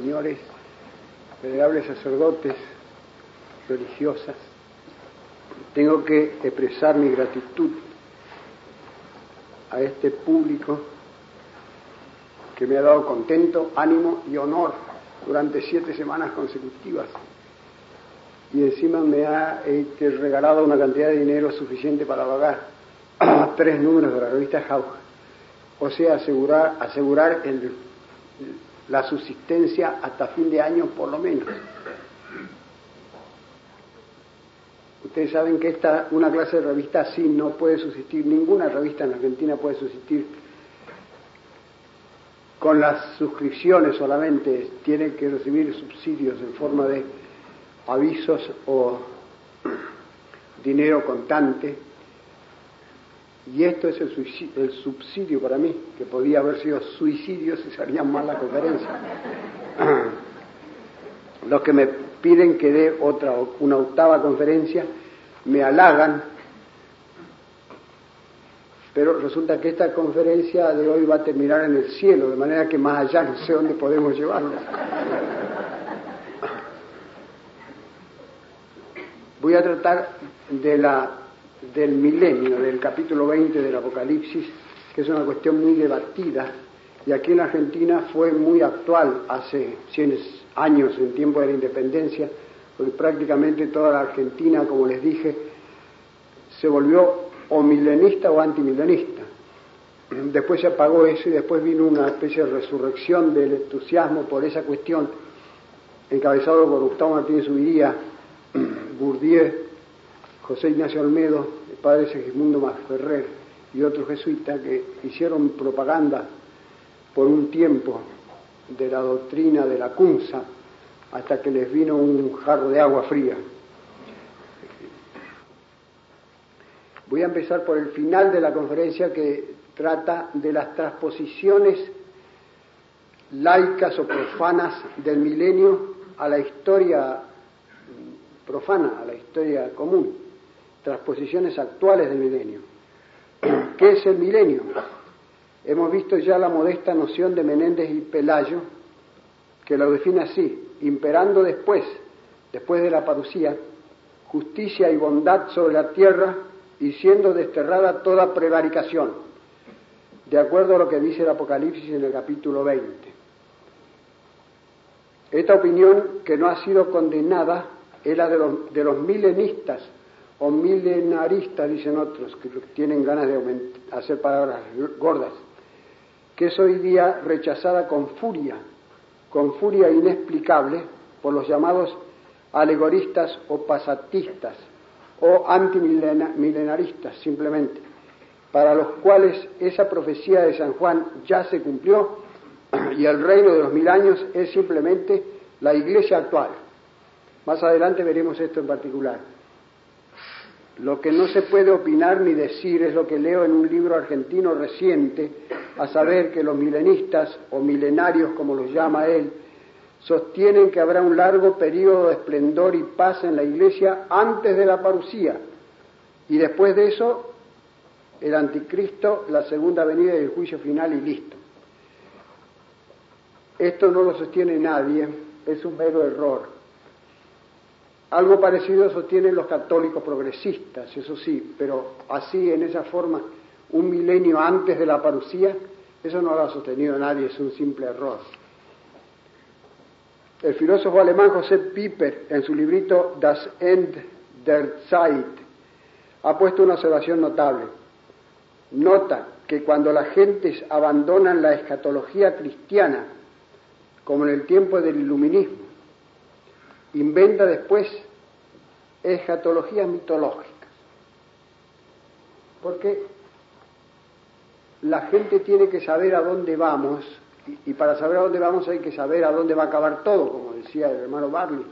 señores, venerables sacerdotes, religiosas, tengo que expresar mi gratitud a este público que me ha dado contento, ánimo y honor durante siete semanas consecutivas. Y encima me ha este, regalado una cantidad de dinero suficiente para pagar tres números de la revista Jauja. O sea, asegurar, asegurar la subsistencia hasta fin de año por lo menos. Ustedes saben que esta, una clase de revista así no puede subsistir, ninguna revista en Argentina puede subsistir con las suscripciones solamente, tienen que recibir subsidios en forma de avisos o dinero contante. Y esto es el, subsidio para mí, que podía haber sido suicidio si salían mal la conferencia. Los que me piden que dé otra, una octava conferencia, me halagan, pero resulta que esta conferencia de hoy va a terminar en el cielo, de manera que más allá no sé dónde podemos llevarlo. Voy a tratar de la, del milenio, del capítulo 20 del Apocalipsis, que es una cuestión muy debatida, y aquí en Argentina fue muy actual hace 100 años, en tiempo de la independencia, porque prácticamente toda la Argentina, como les dije, se volvió o milenista o antimilenista. Después se apagó eso y después vino una especie de resurrección del entusiasmo por esa cuestión, encabezado por Gustavo Martínez Ubiría, Bourdieu, José Ignacio Almedo, el padre Segismundo Masferrer y otros jesuitas que hicieron propaganda por un tiempo de la doctrina de la CUNSA hasta que les vino un jarro de agua fría. Voy a empezar por el final de la conferencia que trata de las transposiciones laicas o profanas del milenio a la historia profana, a la historia común, transposiciones actuales del milenio. ¿Qué es el milenio? Hemos visto ya la modesta noción de Menéndez y Pelayo, que lo define así, imperando después, después de la parucía, justicia y bondad sobre la tierra y siendo desterrada toda prevaricación, de acuerdo a lo que dice el Apocalipsis en el capítulo 20. Esta opinión, que no ha sido condenada, es la de los, de los milenistas o milenaristas, dicen otros, que tienen ganas de hacer palabras gordas, que es hoy día rechazada con furia con furia inexplicable por los llamados alegoristas o pasatistas o antimilenaristas simplemente, para los cuales esa profecía de San Juan ya se cumplió y el reino de los mil años es simplemente la iglesia actual. Más adelante veremos esto en particular. Lo que no se puede opinar ni decir es lo que leo en un libro argentino reciente, a saber que los milenistas, o milenarios como los llama él, sostienen que habrá un largo periodo de esplendor y paz en la iglesia antes de la parucía, y después de eso el anticristo, la segunda venida y el juicio final y listo. Esto no lo sostiene nadie, es un mero error. Algo parecido sostienen los católicos progresistas, eso sí, pero así, en esa forma, un milenio antes de la parucía, eso no lo ha sostenido nadie, es un simple error. El filósofo alemán José Piper, en su librito Das End der Zeit, ha puesto una observación notable. Nota que cuando las gentes abandonan la escatología cristiana, como en el tiempo del iluminismo, inventa después escatologías mitológicas. Porque la gente tiene que saber a dónde vamos, y, para saber a dónde vamos hay que saber a dónde va a acabar todo, como decía el hermano Barley.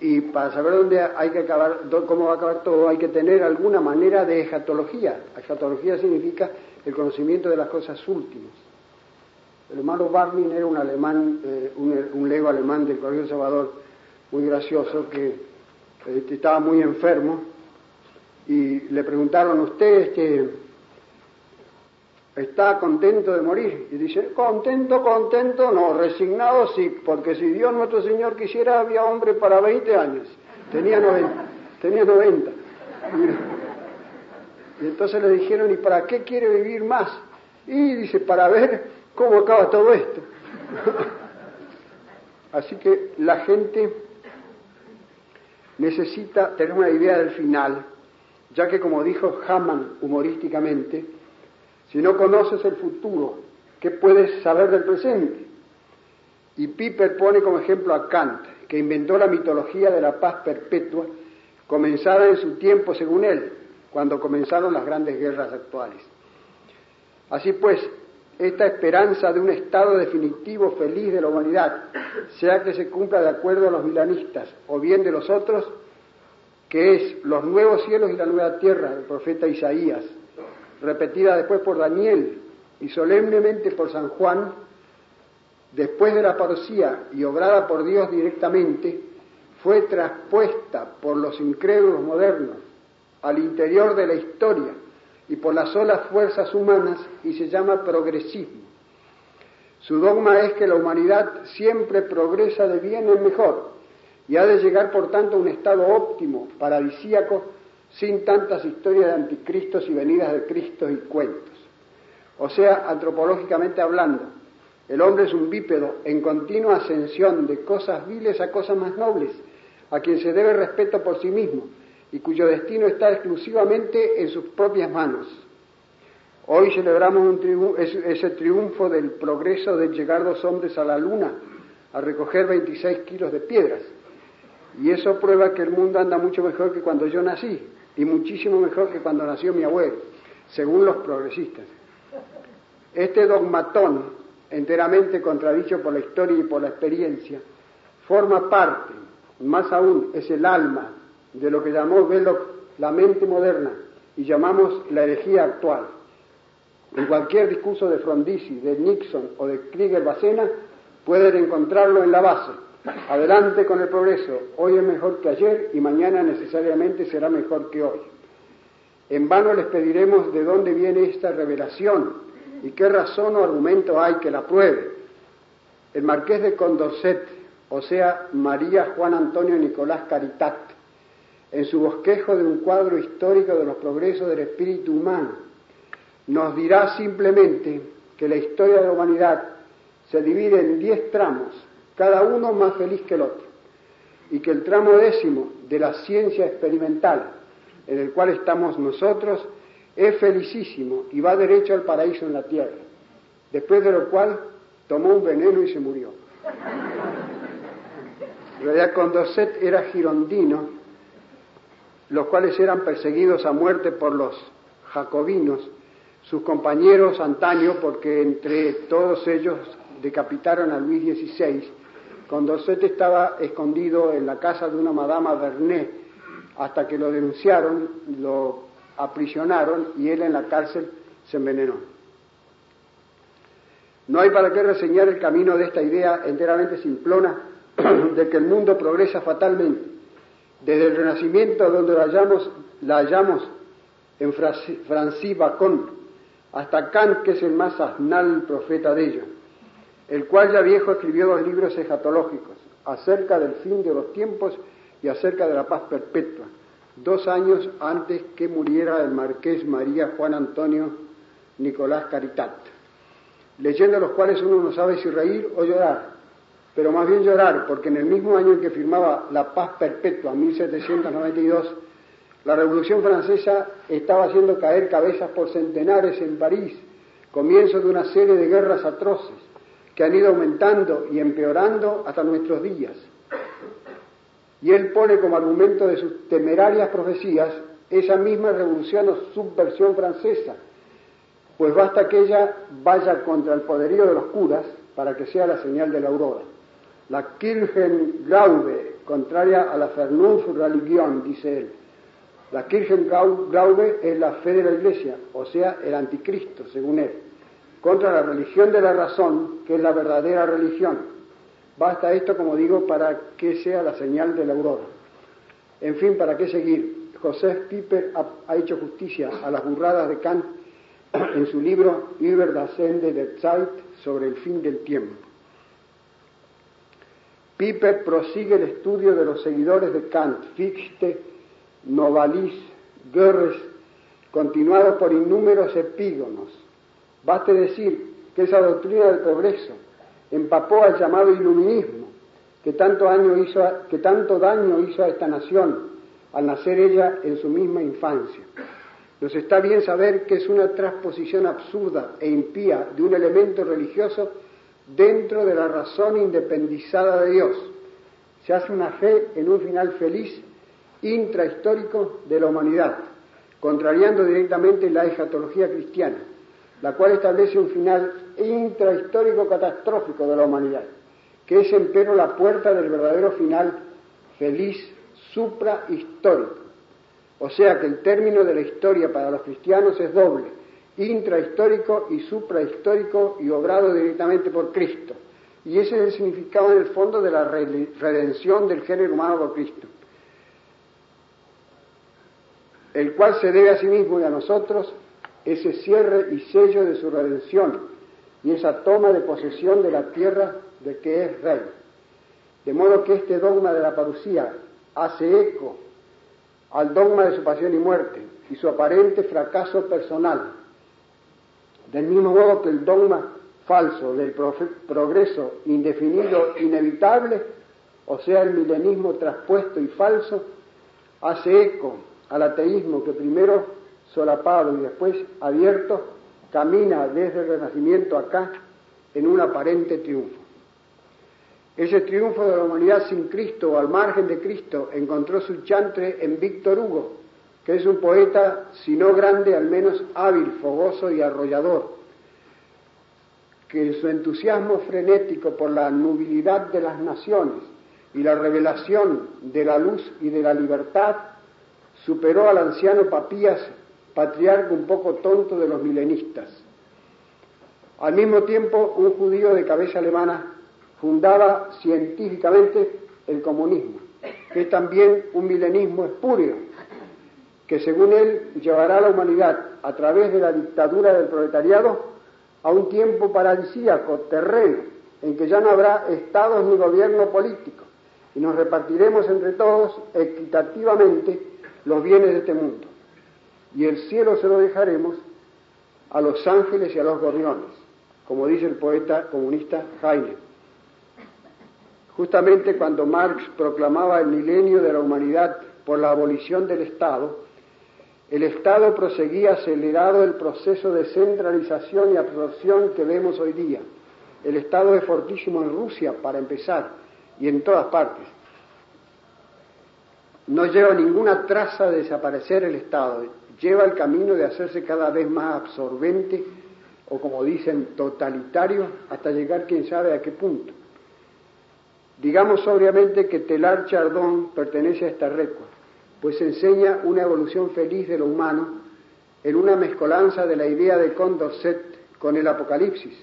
Y para saber dónde hay que acabar, cómo va a acabar todo, hay que tener alguna manera de escatología. Escatología significa el conocimiento de las cosas últimas. El hermano Barley era un alemán, eh, un, lego alemán del Colegio Salvador, muy gracioso, que este, estaba muy enfermo y le preguntaron usted, este, está contento de morir. Y dice, contento, contento, no, resignado sí, porque si Dios nuestro Señor quisiera, había hombre para 20 años. Tenía 90. Tenía 90. Y entonces le dijeron, ¿y para qué quiere vivir más? Y dice, para ver cómo acaba todo esto. Así que la gente necesita tener una idea del final, ya que como dijo Hamann humorísticamente, si no conoces el futuro, ¿qué puedes saber del presente? Y Piper pone como ejemplo a Kant, que inventó la mitología de la paz perpetua, comenzada en su tiempo según él, cuando comenzaron las grandes guerras actuales. Así pues, esta esperanza de un estado definitivo feliz de la humanidad, sea que se cumpla de acuerdo a los milanistas o bien de los otros, que es los nuevos cielos y la nueva tierra del profeta Isaías, repetida después por Daniel y solemnemente por San Juan, después de la parosía y obrada por Dios directamente, fue traspuesta por los incrédulos modernos al interior de la historia y por las solas fuerzas humanas y se llama progresismo. Su dogma es que la humanidad siempre progresa de bien en mejor y ha de llegar por tanto a un estado óptimo, paradisíaco, sin tantas historias de anticristos y venidas de Cristo y cuentos. O sea, antropológicamente hablando, el hombre es un bípedo en continua ascensión de cosas viles a cosas más nobles, a quien se debe respeto por sí mismo y cuyo destino está exclusivamente en sus propias manos. Hoy celebramos ese triunfo del progreso de llegar dos hombres a la luna a recoger 26 kilos de piedras. Y eso prueba que el mundo anda mucho mejor que cuando yo nací y muchísimo mejor que cuando nació mi abuelo, según los progresistas. Este dogmatón, enteramente contradicho por la historia y por la experiencia, forma parte, más aún es el alma de lo que llamó Belloc la mente moderna y llamamos la herejía actual. En cualquier discurso de Frondizi, de Nixon o de Krieger Bacena pueden encontrarlo en la base. Adelante con el progreso. Hoy es mejor que ayer y mañana necesariamente será mejor que hoy. En vano les pediremos de dónde viene esta revelación y qué razón o argumento hay que la pruebe. El marqués de Condorcet, o sea, María Juan Antonio Nicolás Caritat, en su bosquejo de un cuadro histórico de los progresos del espíritu humano, nos dirá simplemente que la historia de la humanidad se divide en diez tramos, cada uno más feliz que el otro, y que el tramo décimo de la ciencia experimental, en el cual estamos nosotros, es felicísimo y va derecho al paraíso en la tierra, después de lo cual tomó un veneno y se murió. En realidad Condorcet era girondino los cuales eran perseguidos a muerte por los jacobinos, sus compañeros antaño, porque entre todos ellos decapitaron a Luis XVI, cuando Sete estaba escondido en la casa de una madama Vernet, hasta que lo denunciaron, lo aprisionaron y él en la cárcel se envenenó. No hay para qué reseñar el camino de esta idea enteramente simplona de que el mundo progresa fatalmente desde el Renacimiento, donde la hallamos, la hallamos en Francis Bacon, hasta Kant, que es el más asnal profeta de ellos, el cual ya viejo escribió dos libros escatológicos, acerca del fin de los tiempos y acerca de la paz perpetua, dos años antes que muriera el marqués María Juan Antonio Nicolás Caritat, leyendo los cuales uno no sabe si reír o llorar, pero más bien llorar, porque en el mismo año en que firmaba la paz perpetua, 1792, la Revolución Francesa estaba haciendo caer cabezas por centenares en París, comienzo de una serie de guerras atroces que han ido aumentando y empeorando hasta nuestros días. Y él pone como argumento de sus temerarias profecías esa misma revolución o subversión francesa, pues basta que ella vaya contra el poderío de los curas para que sea la señal de la aurora. La Kirchenglaube, contraria a la Vernunftsreligion, dice él. La Kirchenglaube es la fe de la Iglesia, o sea, el anticristo, según él, contra la religión de la razón, que es la verdadera religión. Basta esto, como digo, para que sea la señal de la aurora. En fin, ¿para qué seguir? José Piper ha, hecho justicia a las burradas de Kant en su libro Über das Ende der Zeit sobre el fin del tiempo. Piper prosigue el estudio de los seguidores de Kant, Fichte, Novalis, Goebbels, continuado por innúmeros epígonos. Baste decir que esa doctrina del progreso empapó al llamado iluminismo, que tanto, hizo, que tanto daño hizo a esta nación al nacer ella en su misma infancia. Nos está bien saber que es una transposición absurda e impía de un elemento religioso dentro de la razón independizada de Dios. Se hace una fe en un final feliz intrahistórico de la humanidad, contrariando directamente la escatología cristiana, la cual establece un final intrahistórico catastrófico de la humanidad, que es empero la puerta del verdadero final feliz suprahistórico. O sea que el término de la historia para los cristianos es doble, intrahistórico y suprahistórico y obrado directamente por Cristo. Y ese es el significado en el fondo de la redención del género humano por Cristo, el cual se debe a sí mismo y a nosotros ese cierre y sello de su redención y esa toma de posesión de la tierra de que es rey. De modo que este dogma de la parucía hace eco al dogma de su pasión y muerte y su aparente fracaso personal, del mismo modo que el dogma falso del progreso indefinido inevitable, o sea, el milenismo traspuesto y falso, hace eco al ateísmo que primero solapado y después abierto camina desde el Renacimiento acá en un aparente triunfo. Ese triunfo de la humanidad sin Cristo o al margen de Cristo encontró su chantre en Víctor Hugo, que es un poeta, si no grande, al menos hábil, fogoso y arrollador, que en su entusiasmo frenético por la nubilidad de las naciones y la revelación de la luz y de la libertad, superó al anciano Papías, patriarca un poco tonto de los milenistas. Al mismo tiempo, un judío de cabeza alemana fundaba científicamente el comunismo, que es también un milenismo espurio, que según él llevará a la humanidad a través de la dictadura del proletariado a un tiempo paradisíaco, terreno, en que ya no habrá estados ni gobierno político, y nos repartiremos entre todos equitativamente los bienes de este mundo. Y el cielo se lo dejaremos a los ángeles y a los gorriones, como dice el poeta comunista Heine. Justamente cuando Marx proclamaba el milenio de la humanidad por la abolición del Estado, el Estado proseguía acelerado el proceso de centralización y absorción que vemos hoy día. El Estado es fortísimo en Rusia, para empezar, y en todas partes. No lleva ninguna traza de desaparecer el Estado, lleva el camino de hacerse cada vez más absorbente o, como dicen, totalitario, hasta llegar quién sabe a qué punto. Digamos sobriamente que Telar Chardón pertenece a esta recua, pues enseña una evolución feliz de lo humano en una mezcolanza de la idea de Condorcet con el Apocalipsis,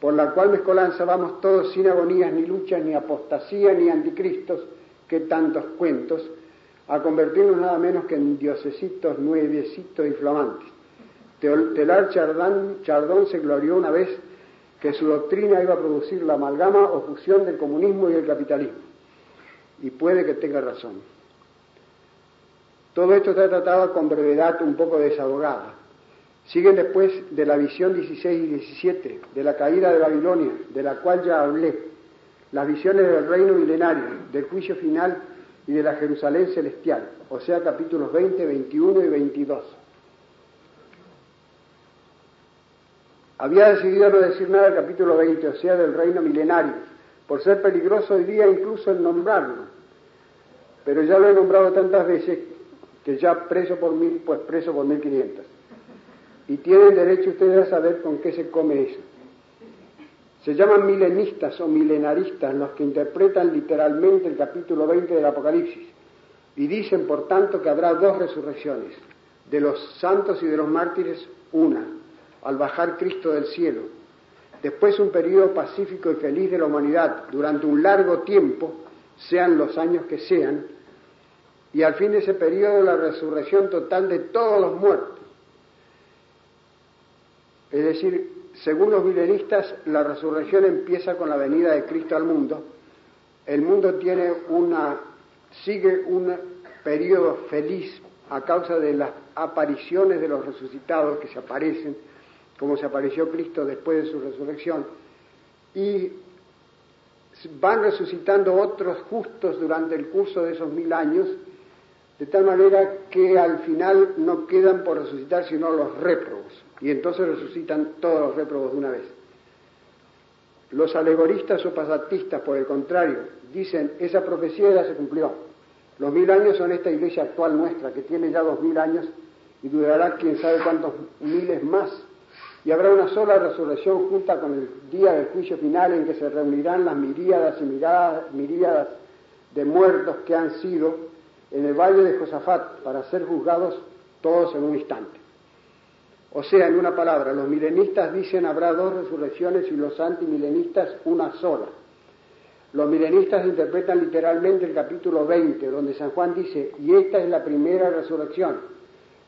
por la cual mezcolanza vamos todos sin agonías, ni luchas, ni apostasía, ni anticristos, que tantos cuentos, a convertirnos nada menos que en diosesitos nuevecitos y flamantes. Telar Chardón, Chardón se glorió una vez que su doctrina iba a producir la amalgama o fusión del comunismo y del capitalismo. Y puede que tenga razón. Todo esto está tratado con brevedad un poco desahogada. Siguen después de la visión 16 y 17, de la caída de Babilonia, de la cual ya hablé, las visiones del reino milenario, del juicio final y de la Jerusalén celestial, o sea, capítulos 20, 21 y 22. Había decidido no decir nada del capítulo 20, o sea, del reino milenario, por ser peligroso hoy día incluso el nombrarlo. Pero ya lo he nombrado tantas veces ya preso por mil, pues preso por mil quinientas. Y tienen derecho ustedes a saber con qué se come eso. Se llaman milenistas o milenaristas los que interpretan literalmente el capítulo 20 del Apocalipsis y dicen, por tanto, que habrá dos resurrecciones, de los santos y de los mártires una, al bajar Cristo del cielo. Después un periodo pacífico y feliz de la humanidad durante un largo tiempo, sean los años que sean, y al fin de ese periodo la resurrección total de todos los muertos. Es decir, según los milenistas, la resurrección empieza con la venida de Cristo al mundo. El mundo tiene una, sigue un periodo feliz a causa de las apariciones de los resucitados que se aparecen, como se apareció Cristo después de su resurrección, y van resucitando otros justos durante el curso de esos mil años, de tal manera que al final no quedan por resucitar sino los réprobos, y entonces resucitan todos los réprobos de una vez. Los alegoristas o pasatistas, por el contrario, dicen, esa profecía ya se cumplió. Los mil años son esta iglesia actual nuestra, que tiene ya dos mil años y durará quién sabe cuántos miles más. Y habrá una sola resurrección junta con el día del juicio final en que se reunirán las miríadas y miríadas de muertos que han sido en el valle de Josafat para ser juzgados todos en un instante. O sea, en una palabra, los milenistas dicen habrá dos resurrecciones y los antimilenistas una sola. Los milenistas interpretan literalmente el capítulo 20, donde San Juan dice, y esta es la primera resurrección.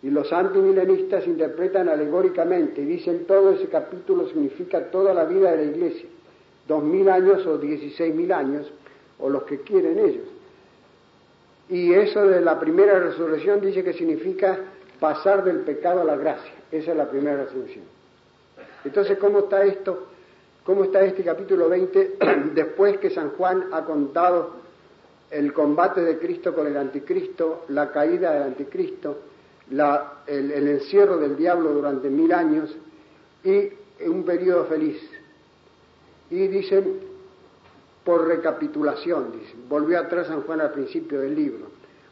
Y los antimilenistas interpretan alegóricamente y dicen todo ese capítulo significa toda la vida de la iglesia, dos mil años o dieciséis mil años, o los que quieren ellos. Y eso de la primera resurrección dice que significa pasar del pecado a la gracia. Esa es la primera resurrección. Entonces, ¿cómo está esto? ¿Cómo está este capítulo 20 después que San Juan ha contado el combate de Cristo con el anticristo, la caída del anticristo, el, el, encierro del diablo durante mil años y un periodo feliz? Y dicen, por recapitulación, dicen, volvió atrás San Juan al principio del libro,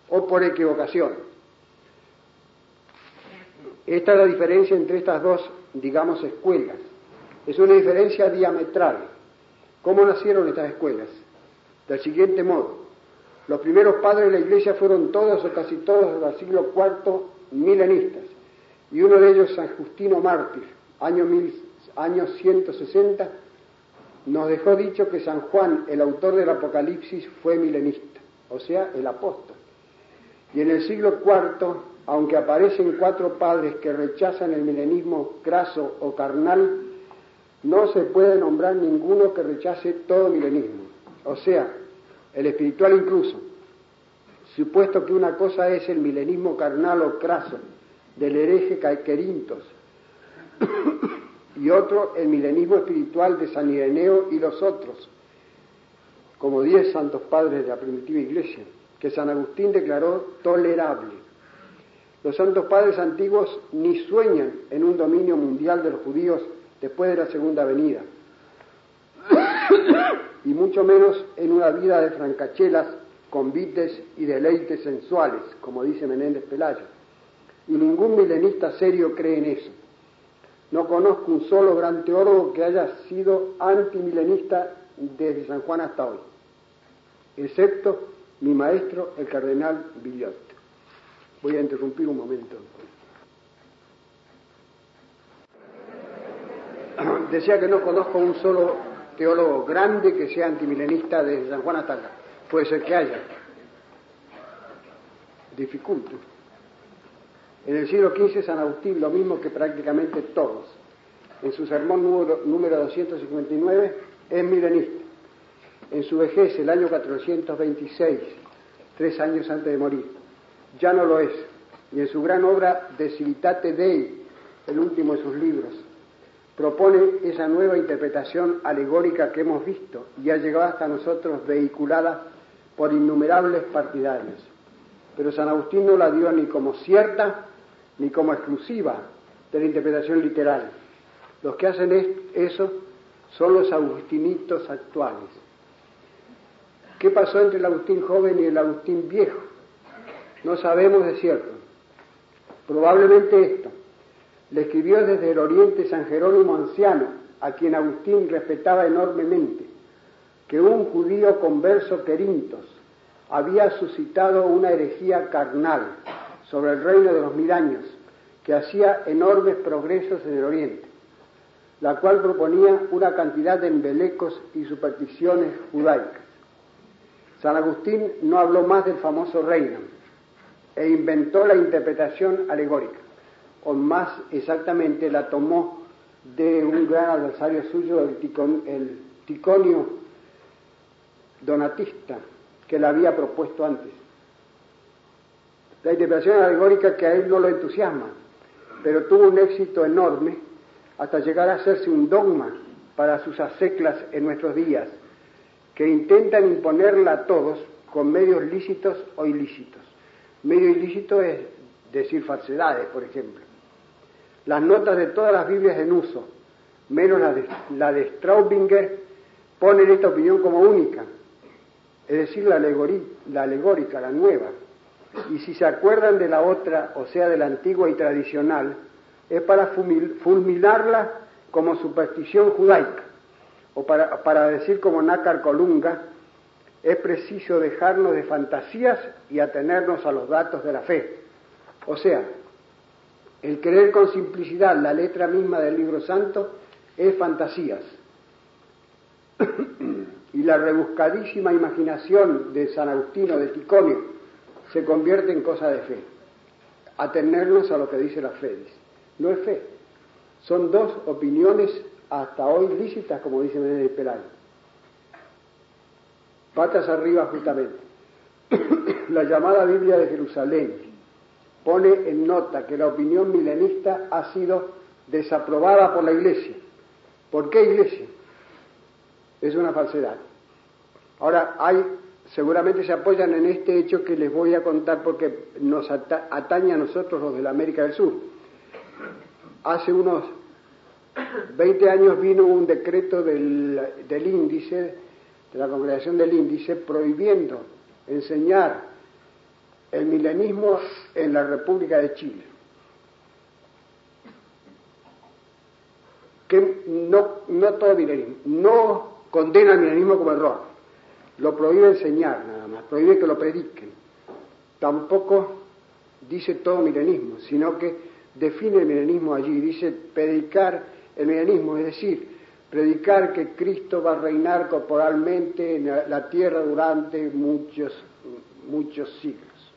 o por equivocación. Esta es la diferencia entre estas dos, digamos, escuelas. Es una diferencia diametral. ¿Cómo nacieron estas escuelas? Del siguiente modo. Los primeros padres de la Iglesia fueron todos o casi todos del siglo IV milenistas. Y uno de ellos, San Justino Mártir, año, año 160, nos dejó dicho que San Juan, el autor del Apocalipsis, fue milenista, o sea, el apóstol. Y en el siglo IV aunque aparecen cuatro padres que rechazan el milenismo craso o carnal, no se puede nombrar ninguno que rechace todo milenismo, o sea, el espiritual incluso, supuesto que una cosa es el milenismo carnal o craso del hereje Caquerintos y otro el milenismo espiritual de San Ireneo y los otros, como diez santos padres de la primitiva iglesia, que San Agustín declaró tolerable. Los santos padres antiguos ni sueñan en un dominio mundial de los judíos después de la segunda venida, y mucho menos en una vida de francachelas, convites y deleites sensuales, como dice Menéndez Pelayo. Y ningún milenista serio cree en eso. No conozco un solo gran teólogo que haya sido antimilenista desde San Juan hasta hoy, excepto mi maestro, el cardenal Villot. Voy a interrumpir un momento. Decía que no conozco un solo teólogo grande que sea antimilenista desde San Juan hasta acá. Puede ser que haya. Dificulto. En el siglo XV San Agustín, lo mismo que prácticamente todos. En su sermón número, número 259 es milenista. En su vejez, el año 426, tres años antes de morir, ya no lo es. Y en su gran obra De Civitate Dei, el último de sus libros, propone esa nueva interpretación alegórica que hemos visto y ha llegado hasta nosotros vehiculada por innumerables partidarios. Pero San Agustín no la dio ni como cierta ni como exclusiva de la interpretación literal. Los que hacen eso son los agustinitos actuales. ¿Qué pasó entre el Agustín joven y el Agustín viejo? No sabemos de cierto. Probablemente esto. Le escribió desde el oriente San Jerónimo anciano, a quien Agustín respetaba enormemente, que un judío converso querintos había suscitado una herejía carnal sobre el reino de los mil años, que hacía enormes progresos en el oriente, la cual proponía una cantidad de embelecos y supersticiones judaicas. San Agustín no habló más del famoso reino, e inventó la interpretación alegórica, o más exactamente la tomó de un gran adversario suyo, el, el Ticonio Donatista, que le había propuesto antes. La interpretación alegórica que a él no lo entusiasma, pero tuvo un éxito enorme hasta llegar a hacerse un dogma para sus aseclas en nuestros días, que intentan imponerla a todos con medios lícitos o ilícitos. Medio ilícito es decir falsedades, por ejemplo. Las notas de todas las Biblias en uso, menos la de, la de Straubinger, ponen esta opinión como única, es decir, la, la alegórica, la nueva. Y si se acuerdan de la otra, o sea, de la antigua y tradicional, es para fulminarla como superstición judaica, o para, para decir como Nácar Colunga, es preciso dejarnos de fantasías y atenernos a los datos de la fe. O sea, el creer con simplicidad la letra misma del libro santo es fantasías. y la rebuscadísima imaginación de San Agustino de Ticonio se convierte en cosa de fe. Atenernos a lo que dice la fe. No es fe. Son dos opiniones hasta hoy lícitas, como dice Menéndez Pelayo. Patas arriba justamente. la llamada Biblia de Jerusalén pone en nota que la opinión milenista ha sido desaprobada por la Iglesia. ¿Por qué Iglesia? Es una falsedad. Ahora, hay, seguramente se apoyan en este hecho que les voy a contar porque nos atañe a nosotros los de la América del Sur. Hace unos 20 años vino un decreto del, del índice, de la congregación del índice, prohibiendo enseñar el milenismo en la República de Chile. Que no, no todo milenismo, no condena el milenismo como error, lo prohíbe enseñar nada más, prohíbe que lo prediquen. Tampoco dice todo milenismo, sino que define el milenismo allí, dice predicar el milenismo, es decir, predicar que Cristo va a reinar corporalmente en la tierra durante muchos, muchos siglos.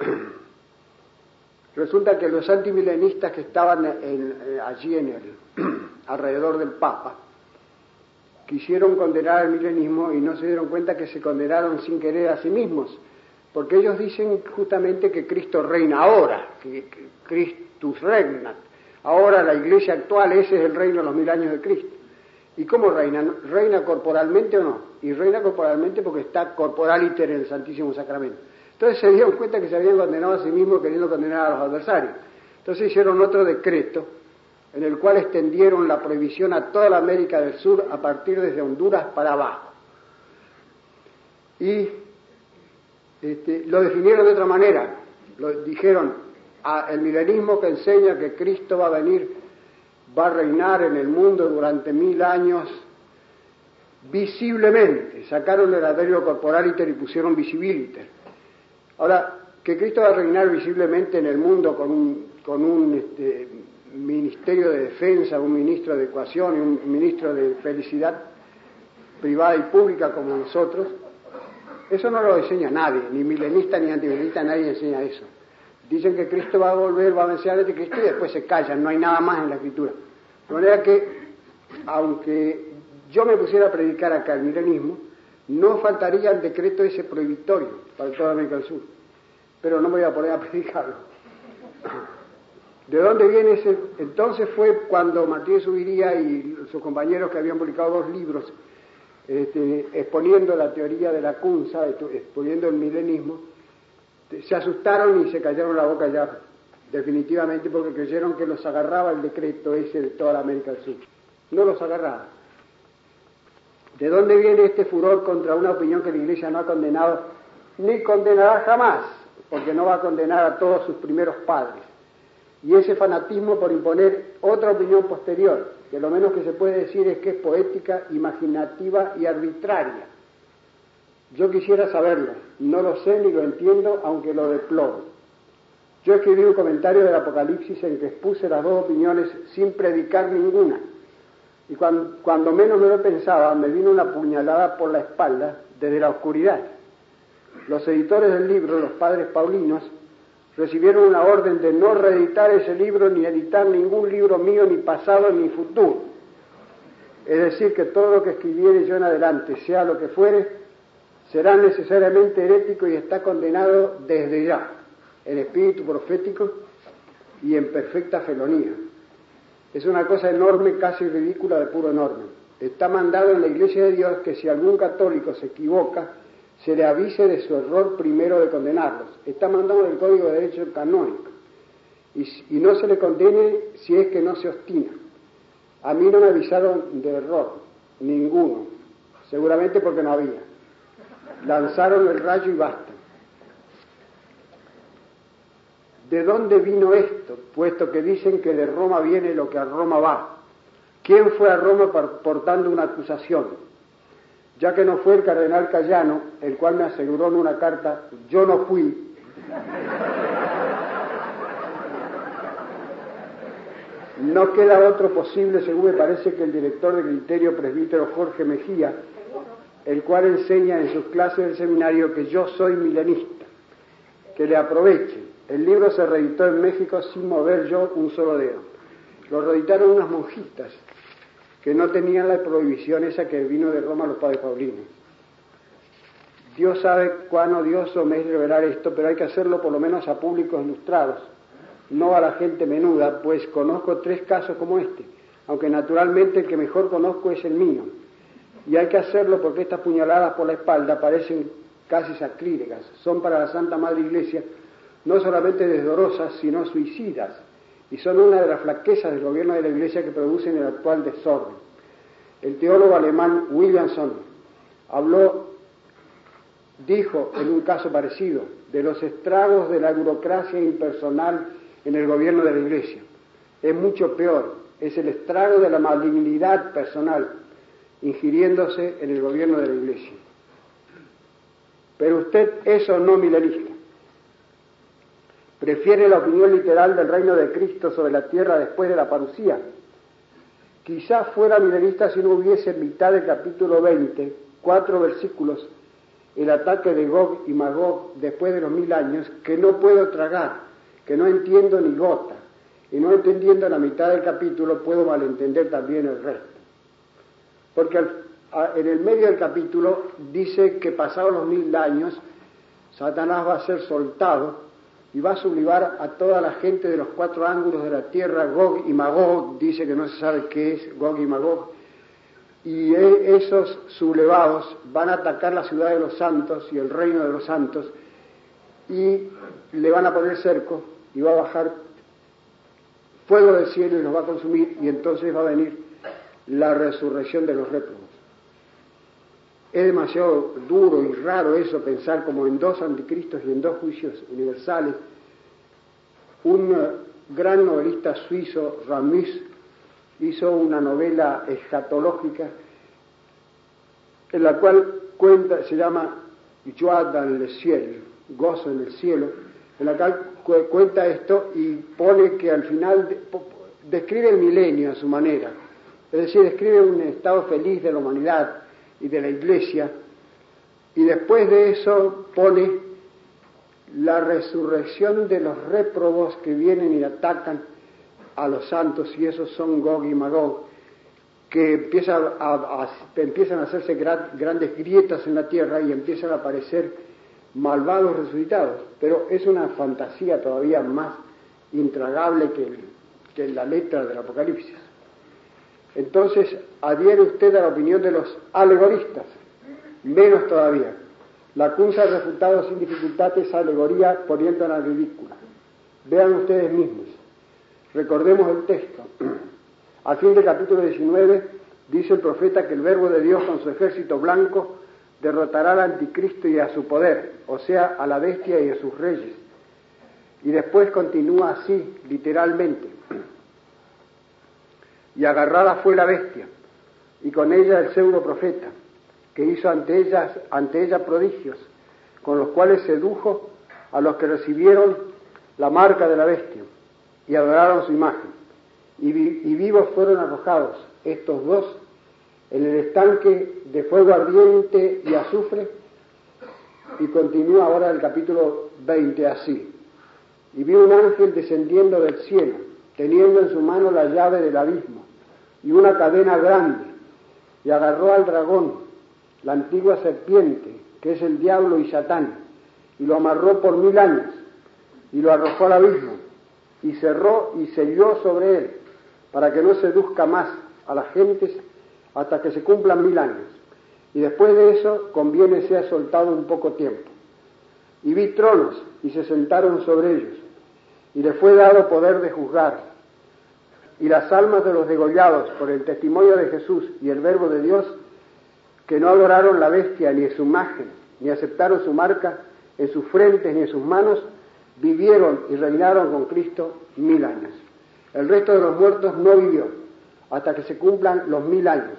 Resulta que los antimilenistas que estaban eh, allí en el, alrededor del Papa quisieron condenar el milenismo y no se dieron cuenta que se condenaron sin querer a sí mismos, porque ellos dicen justamente que Cristo reina ahora, que, Christus regnat. Ahora la iglesia actual, ese es el reino de los mil años de Cristo. ¿Y cómo reina? ¿Reina corporalmente o no? Y reina corporalmente porque está corporaliter en el Santísimo Sacramento. Entonces se dieron cuenta que se habían condenado a sí mismos queriendo condenar a los adversarios. Entonces hicieron otro decreto en el cual extendieron la prohibición a toda la América del Sur a partir desde Honduras para abajo. Y este, lo definieron de otra manera. Dijeron, el milenismo que enseña que Cristo va a venir, va a reinar en el mundo durante mil años visiblemente. Sacaron el adverbio corporaliter y pusieron visibiliter Ahora, que Cristo va a reinar visiblemente en el mundo con un, con un este, ministerio de defensa, un ministro de ecuación y un ministro de felicidad privada y pública como nosotros, eso no lo enseña nadie, ni milenista ni antimilenista, nadie enseña eso. Dicen que Cristo va a volver, va a vencer al Cristo y después se callan, no hay nada más en la escritura. De manera que, aunque yo me pusiera a predicar acá el milenismo, no faltaría el decreto ese prohibitorio para toda América del Sur. Pero no me voy a poner a predicarlo. ¿De dónde viene ese? Entonces fue cuando Martínez Subiría y sus compañeros que habían publicado dos libros este, exponiendo la teoría de la Kunza, exponiendo el milenismo, se asustaron y se callaron la boca ya definitivamente porque creyeron que los agarraba el decreto ese de toda la América del Sur. No los agarraba. ¿De dónde viene este furor contra una opinión que la Iglesia no ha condenado ni condenará jamás? Porque no va a condenar a todos sus primeros padres. Y ese fanatismo por imponer otra opinión posterior, que lo menos que se puede decir es que es poética, imaginativa y arbitraria. Yo quisiera saberlo, no lo sé ni lo entiendo, aunque lo deploro. Yo escribí un comentario del Apocalipsis en que expuse las dos opiniones sin predicar ninguna y cuando, menos me lo pensaba, me vino una puñalada por la espalda desde la oscuridad. Los editores del libro, los padres paulinos, recibieron una orden de no reeditar ese libro ni editar ningún libro mío, ni pasado ni futuro. Es decir, que todo lo que escribiere yo en adelante, sea lo que fuere, será necesariamente herético y está condenado desde ya, en espíritu profético y en perfecta felonía. Es una cosa enorme, casi ridícula, de puro enorme. Está mandado en la Iglesia de Dios que si algún católico se equivoca, se le avise de su error primero de condenarlos. Está mandado en el Código de Derecho Canónico. Y, no se le condene si es que no se obstina. A mí no me avisaron de error, ninguno, seguramente porque no había. Lanzaron el rayo y basta. ¿De dónde vino esto? Puesto que dicen que de Roma viene lo que a Roma va. ¿Quién fue a Roma portando una acusación? Ya que no fue el cardenal Cayano, el cual me aseguró en una carta, yo no fui. No queda otro posible, según me parece, que el director de criterio presbítero Jorge Mejía, el cual enseña en sus clases del seminario que yo soy milenista, que le aproveche. El libro se reeditó en México sin mover yo un solo dedo. Lo reeditaron unas monjitas que no tenían la prohibición esa que vino de Roma a los padres paulinos. Dios sabe cuán odioso me es revelar esto, pero hay que hacerlo por lo menos a públicos ilustrados, no a la gente menuda, pues conozco tres casos como este, aunque naturalmente el que mejor conozco es el mío. Y hay que hacerlo porque estas puñaladas por la espalda parecen casi sacrílegas, son para la Santa Madre Iglesia no solamente desdorosas, sino suicidas y son una de las flaquezas del gobierno de la Iglesia que producen el actual desorden. El teólogo alemán Williamson habló, dijo en un caso parecido, de los estragos de la burocracia impersonal en el gobierno de la Iglesia. Es mucho peor, es el estrago de la malignidad personal ingiriéndose en el gobierno de la Iglesia. Pero usted eso no milenista prefiere la opinión literal del reino de Cristo sobre la tierra después de la parucía. Quizá fuera milenista si no hubiese en mitad del capítulo 20, cuatro versículos, el ataque de Gog y Magog después de los mil años, que no puedo tragar, que no entiendo ni gota, y no entendiendo la mitad del capítulo puedo malentender también el resto. Porque en el medio del capítulo dice que pasados los mil años, Satanás va a ser soltado y va a sublivar a toda la gente de los cuatro ángulos de la tierra, Gog y Magog, dice que no se sabe qué es Gog y Magog, y e, esos sublevados van a atacar la ciudad de los santos y el reino de los santos, y le van a poner cerco y va a bajar fuego del cielo y los va a consumir, y entonces va a venir la resurrección de los réprobos. Es demasiado duro y raro eso pensar como en dos anticristos y en dos juicios universales. Un eh, gran novelista suizo, Ramus, hizo una novela escatológica en la cual cuenta, se llama Joie dans le ciel, gozo en el cielo, en la cual cuenta esto y pone que al final describe el milenio a su manera, es decir, describe un estado feliz de la humanidad, y de la iglesia, y después de eso pone la resurrección de los réprobos que vienen y atacan a los santos, y esos son Gog y Magog, que empiezan a, empiezan a hacerse grandes grietas en la tierra y empiezan a aparecer malvados resucitados. Pero es una fantasía todavía más intragable que, que la letra del Apocalipsis. Entonces adhiere usted a la opinión de los alegoristas, menos todavía. La acusa refutado sin dificultad esa alegoría poniéndola ridícula. Vean ustedes mismos. Recordemos el texto. Al fin del capítulo 19 dice el profeta que el verbo de Dios con su ejército blanco derrotará al anticristo y a su poder, o sea, a la bestia y a sus reyes. Y después continúa así, literalmente y agarrada fue la bestia, y con ella el pseudo profeta, que hizo ante, ellas, ante ella prodigios, con los cuales sedujo a los que recibieron la marca de la bestia y adoraron su imagen. Y, y vivos fueron arrojados estos dos en el estanque de fuego ardiente y azufre, y continúa ahora el capítulo 20 así. Y vi un ángel descendiendo del cielo, teniendo en su mano la llave del abismo y una cadena grande, y agarró al dragón, la antigua serpiente, que es el diablo y Satán, y lo amarró por mil años, y lo arrojó al abismo, y cerró y selló sobre él, para que no seduzca más a las gentes hasta que se cumplan mil años. Y después de eso conviene sea soltado un poco tiempo. Y vi tronos y se sentaron sobre ellos, y le fue dado poder de juzgar. Y las almas de los degollados por el testimonio de Jesús y el verbo de Dios, que no adoraron la bestia ni su imagen, ni aceptaron su marca en sus frentes ni en sus manos, vivieron y reinaron con Cristo mil años. El resto de los muertos no vivió hasta que se cumplan los mil años.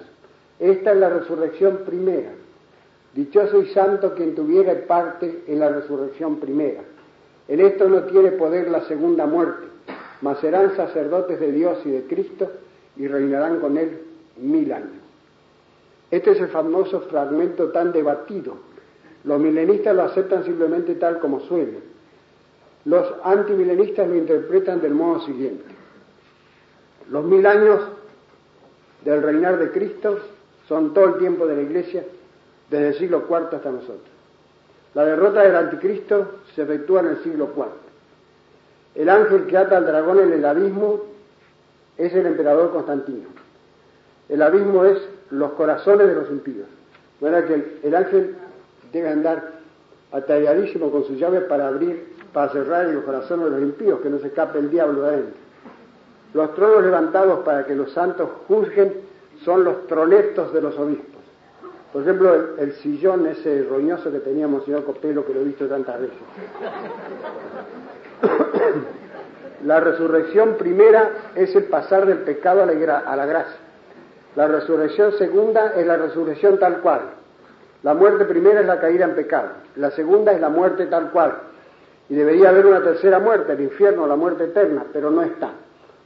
Esta es la resurrección primera. Dichoso y santo quien tuviera parte en la resurrección primera. En esto no tiene poder la segunda muerte, mas serán sacerdotes de Dios y de Cristo y reinarán con él mil años. Este es el famoso fragmento tan debatido. Los milenistas lo aceptan simplemente tal como suena. Los antimilenistas lo interpretan del modo siguiente. Los mil años del reinar de Cristo son todo el tiempo de la Iglesia, desde el siglo IV hasta nosotros. La derrota del anticristo se efectúa en el siglo IV. El ángel que ata al dragón en el abismo es el emperador Constantino. El abismo es los corazones de los impíos. Bueno, que el, ángel debe andar atalladísimo con su llave para abrir, para cerrar los corazones de los impíos, que no se escape el diablo de adentro. Los tronos levantados para que los santos juzguen son los tronetos de los obispos. Por ejemplo, el, sillón ese roñoso que teníamos señor Copelo, que lo he visto tantas veces. la resurrección primera es el pasar del pecado a la, gracia. La resurrección segunda es la resurrección tal cual. La muerte primera es la caída en pecado. La segunda es la muerte tal cual. Y debería haber una tercera muerte, el infierno, la muerte eterna, pero no está.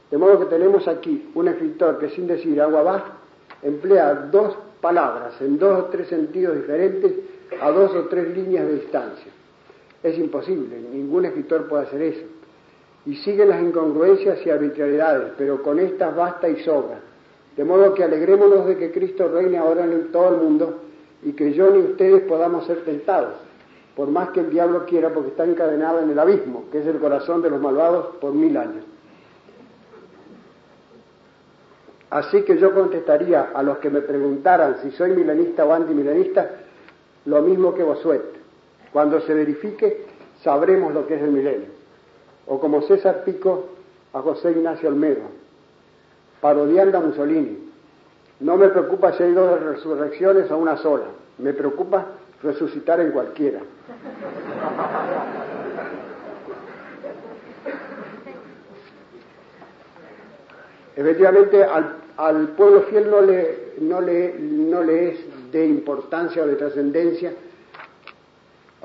De modo que tenemos aquí un escritor que sin decir agua va, emplea dos palabras en dos o tres sentidos diferentes a dos o tres líneas de distancia. Es imposible, ningún escritor puede hacer eso. Y sigue las incongruencias y arbitrariedades, pero con estas basta y sobra. De modo que alegrémonos de que Cristo reine ahora en todo el mundo y que yo ni ustedes podamos ser tentados, por más que el diablo quiera, porque está encadenado en el abismo, que es el corazón de los malvados, por mil años. Así que yo contestaría a los que me preguntaran si soy milenista o antimilenista, lo mismo que Bosuet. Cuando se verifique, sabremos lo que es el milenio. O como César Pico a José Ignacio Olmedo, parodiando a Mussolini. No me preocupa si hay dos resurrecciones o una sola, me preocupa resucitar en cualquiera. Efectivamente, al, pueblo fiel no le, es de importancia o de trascendencia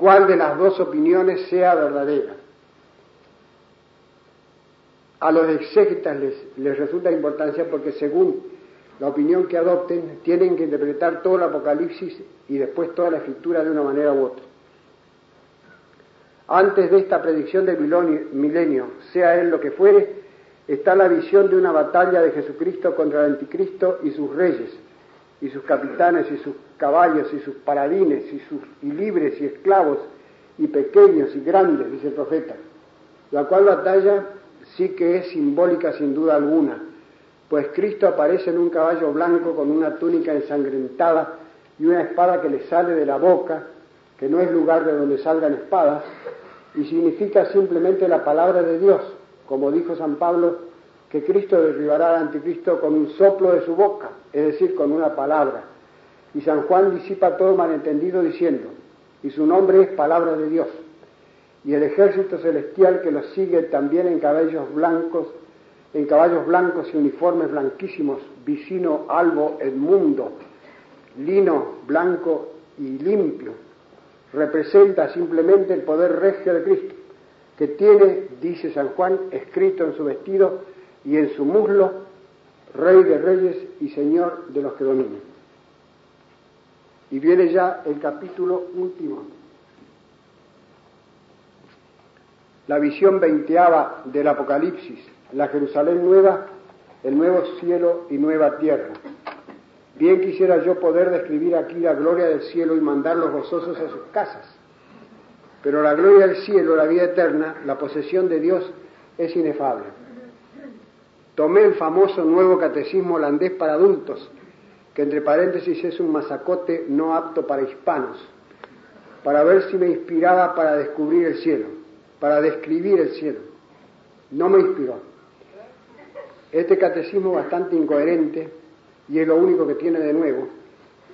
cuál de las dos opiniones sea verdadera. A los exégetas les, les resulta importancia porque según la opinión que adopten, tienen que interpretar todo el Apocalipsis y después toda la escritura de una manera u otra. Antes de esta predicción del milenio, sea él lo que fuere, está la visión de una batalla de Jesucristo contra el anticristo y sus reyes, y sus capitanes, y sus caballos, y sus paladines, y sus y libres y esclavos, y pequeños y grandes, dice el profeta. La cual batalla sí que es simbólica sin duda alguna, pues Cristo aparece en un caballo blanco con una túnica ensangrentada y una espada que le sale de la boca, que no es lugar de donde salgan espadas, y significa simplemente la palabra de Dios, como dijo San Pablo, que Cristo derribará al anticristo con un soplo de su boca, es decir, con una palabra. Y San Juan disipa todo malentendido diciendo, y su nombre es palabra de Dios. Y el ejército celestial que los sigue también en caballos blancos, en caballos blancos y uniformes blanquísimos, vicino, albo, mundo, lino blanco y limpio, representa simplemente el poder regio de Cristo que tiene, dice San Juan, escrito en su vestido y en su muslo, Rey de Reyes y Señor de los que dominan. Y viene ya el capítulo último. la visión veinteava del Apocalipsis, la Jerusalén nueva, el nuevo cielo y nueva tierra. Bien quisiera yo poder describir aquí la gloria del cielo y mandarlos gozosos a sus casas. Pero la gloria del cielo, la vida eterna, la posesión de Dios es inefable. Tomé el famoso nuevo catecismo holandés para adultos, que entre paréntesis es un masacote no apto para hispanos, para ver si me inspiraba para descubrir el cielo, para describir el cielo. No me inspiró. Este catecismo bastante incoherente, y es lo único que tiene de nuevo,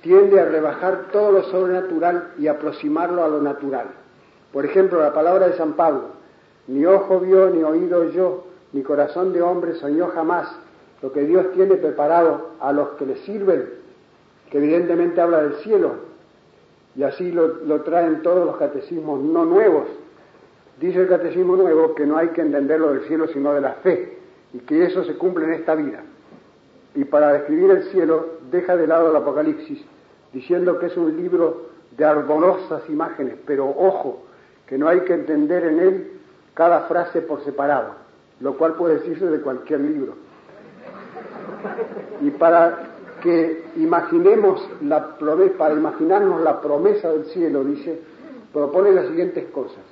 tiende a rebajar todo lo sobrenatural y aproximarlo a lo natural. Por ejemplo, la palabra de San Pablo, ni ojo vio, ni oído yo, ni corazón de hombre soñó jamás lo que Dios tiene preparado a los que le sirven, que evidentemente habla del cielo, y así lo, traen todos los catecismos no nuevos. Dice el catecismo nuevo que no hay que entenderlo del cielo sino de la fe, y que eso se cumple en esta vida. Y para describir el cielo deja de lado el Apocalipsis, diciendo que es un libro de arbonosas imágenes, pero ojo, que no hay que entender en él cada frase por separado, lo cual puede decirse de cualquier libro. Y para que imaginemos la promesa, para imaginarnos la promesa del cielo, dice, propone las siguientes cosas.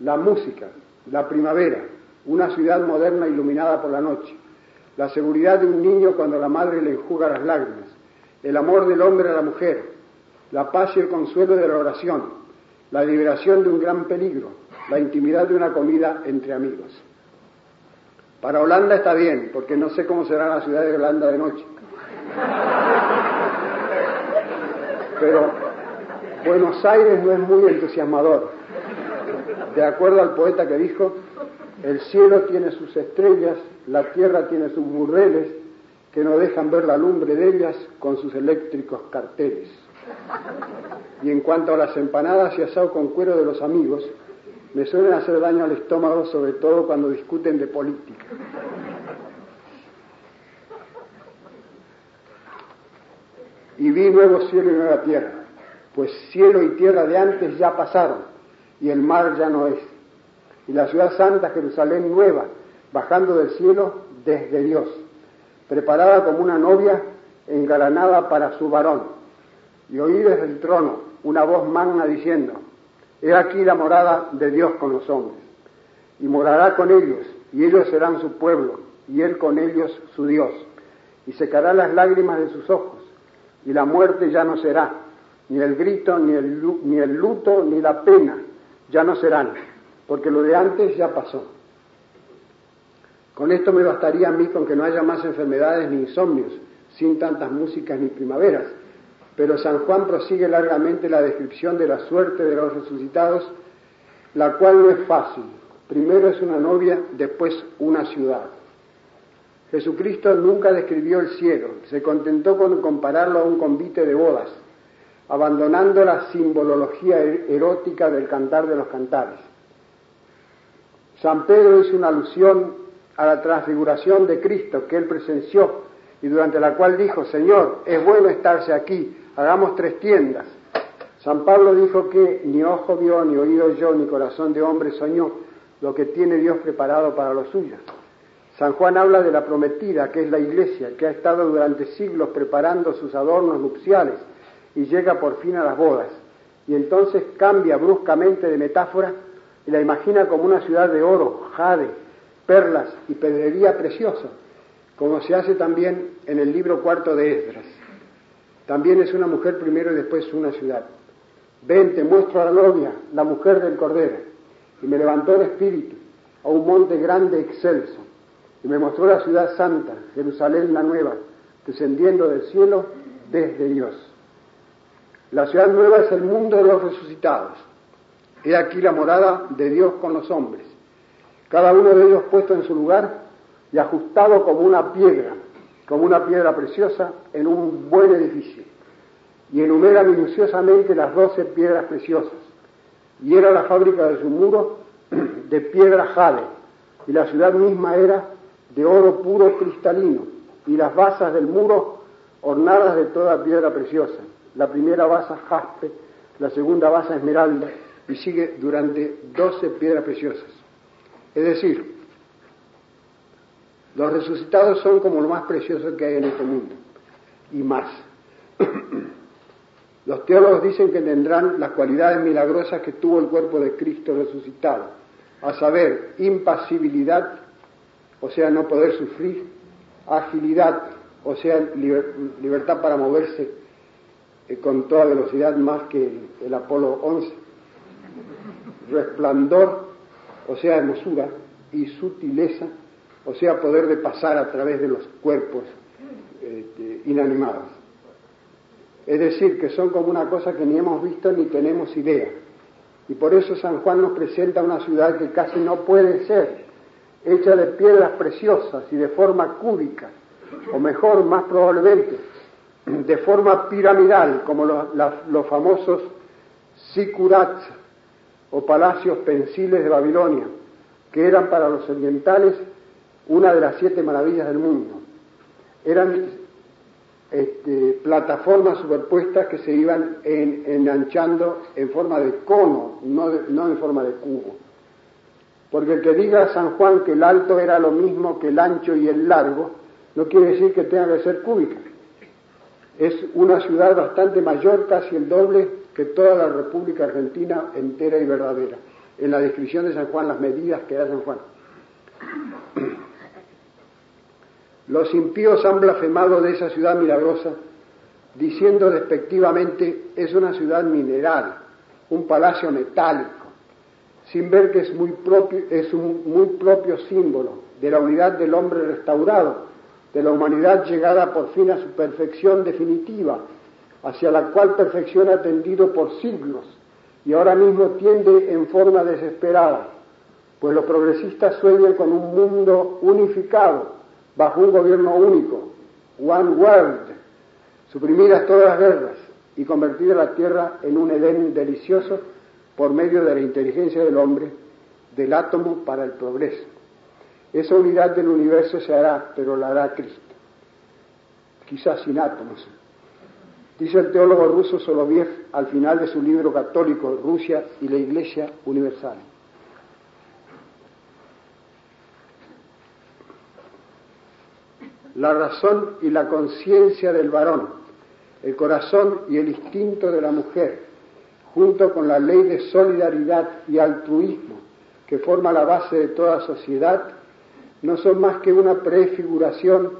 La música, la primavera, una ciudad moderna iluminada por la noche, la seguridad de un niño cuando la madre le enjuga las lágrimas, el amor del hombre a la mujer, la paz y el consuelo de la oración, la liberación de un gran peligro, la intimidad de una comida entre amigos. Para Holanda está bien, porque no sé cómo será la ciudad de Holanda de noche. Pero Buenos Aires no es muy entusiasmador. De acuerdo al poeta que dijo, el cielo tiene sus estrellas, la tierra tiene sus burreles, que no dejan ver la lumbre de ellas con sus eléctricos carteles. Y en cuanto a las empanadas y asado con cuero de los amigos, me suelen hacer daño al estómago, sobre todo cuando discuten de política. Y vi nuevo cielo y nueva tierra, pues cielo y tierra de antes ya pasaron, y el mar ya no es. Y la ciudad santa, Jerusalén nueva, bajando del cielo desde Dios, preparada como una novia engalanada para su varón. Y oí desde el trono una voz magna diciendo, He aquí la morada de Dios con los hombres, y morará con ellos, y ellos serán su pueblo, y él con ellos su Dios, y secará las lágrimas de sus ojos, y la muerte ya no será, ni el grito, ni el, ni el luto, ni la pena, ya no serán, porque lo de antes ya pasó. Con esto me bastaría a mí con que no haya más enfermedades ni insomnios, sin tantas músicas ni primaveras, pero San Juan prosigue largamente la descripción de la suerte de los resucitados, la cual no es fácil. Primero es una novia, después una ciudad. Jesucristo nunca describió el cielo, se contentó con compararlo a un convite de bodas, abandonando la simbología er-, erótica del cantar de los cantares. San Pedro hizo una alusión a la transfiguración de Cristo que él presenció y durante la cual dijo, Señor, es bueno estarse aquí, hagamos tres tiendas. San Pablo dijo que ni ojo vio, ni oído yo, ni corazón de hombre soñó lo que tiene Dios preparado para los suyos. San Juan habla de la prometida, que es la iglesia, que ha estado durante siglos preparando sus adornos nupciales y llega por fin a las bodas. Y entonces cambia bruscamente de metáfora y la imagina como una ciudad de oro, jade, perlas y pedrería preciosa, como se hace también en el libro cuarto de Esdras. También es una mujer primero y después una ciudad. Ven, te muestro a la novia, la mujer del Cordero. Y me levantó el espíritu a un monte grande excelso. Y me mostró la ciudad santa, Jerusalén la nueva, descendiendo del cielo desde Dios. La ciudad nueva es el mundo de los resucitados. He aquí la morada de Dios con los hombres. Cada uno de ellos puesto en su lugar y ajustado como una piedra como una piedra preciosa en un buen edificio. Y enumera minuciosamente las doce piedras preciosas. Y era la fábrica de su muro de piedra jade, y la ciudad misma era de oro puro cristalino, y las basas del muro ornadas de toda piedra preciosa. La primera basa jaspe, la segunda basa esmeralda, y sigue durante doce piedras preciosas. Es decir, los resucitados son como lo más precioso que hay en este mundo, y más. Los teólogos dicen que tendrán las cualidades milagrosas que tuvo el cuerpo de Cristo resucitado, a saber, impasibilidad, o sea, no poder sufrir, agilidad, o sea, libertad para moverse eh, con toda velocidad más que el Apolo 11, resplandor, o sea, hermosura, y sutileza, o sea, poder de pasar a través de los cuerpos este, inanimados. Es decir, que son como una cosa que ni hemos visto ni tenemos idea. Y por eso San Juan nos presenta una ciudad que casi no puede ser, hecha de piedras preciosas y de forma cúbica, o mejor, más probablemente, de forma piramidal, como los, famosos sikurats o palacios pensiles de Babilonia, que eran para los orientales una de las siete maravillas del mundo. Eran este, plataformas superpuestas que se iban enganchando en forma de cono, no, no en forma de cubo. Porque el que diga San Juan que el alto era lo mismo que el ancho y el largo, no quiere decir que tenga que ser cúbica. Es una ciudad bastante mayor, casi el doble que toda la República Argentina entera y verdadera. En la descripción de San Juan, las medidas que da San Juan. Los impíos han blasfemado de esa ciudad milagrosa, diciendo despectivamente es una ciudad mineral, un palacio metálico, sin ver que es, muy propio, es un muy propio símbolo de la unidad del hombre restaurado, de la humanidad llegada por fin a su perfección definitiva, hacia la cual perfección ha tendido por siglos y ahora mismo tiende en forma desesperada, pues los progresistas sueñan con un mundo unificado, bajo un gobierno único, One World, suprimidas todas las guerras y convertir la tierra en un Edén delicioso por medio de la inteligencia del hombre, del átomo para el progreso. Esa unidad del universo se hará, pero la hará Cristo, quizás sin átomos. Dice el teólogo ruso Soloviev al final de su libro católico Rusia y la Iglesia Universal. La razón y la conciencia del varón, el corazón y el instinto de la mujer, junto con la ley de solidaridad y altruismo que forma la base de toda sociedad, no son más que una prefiguración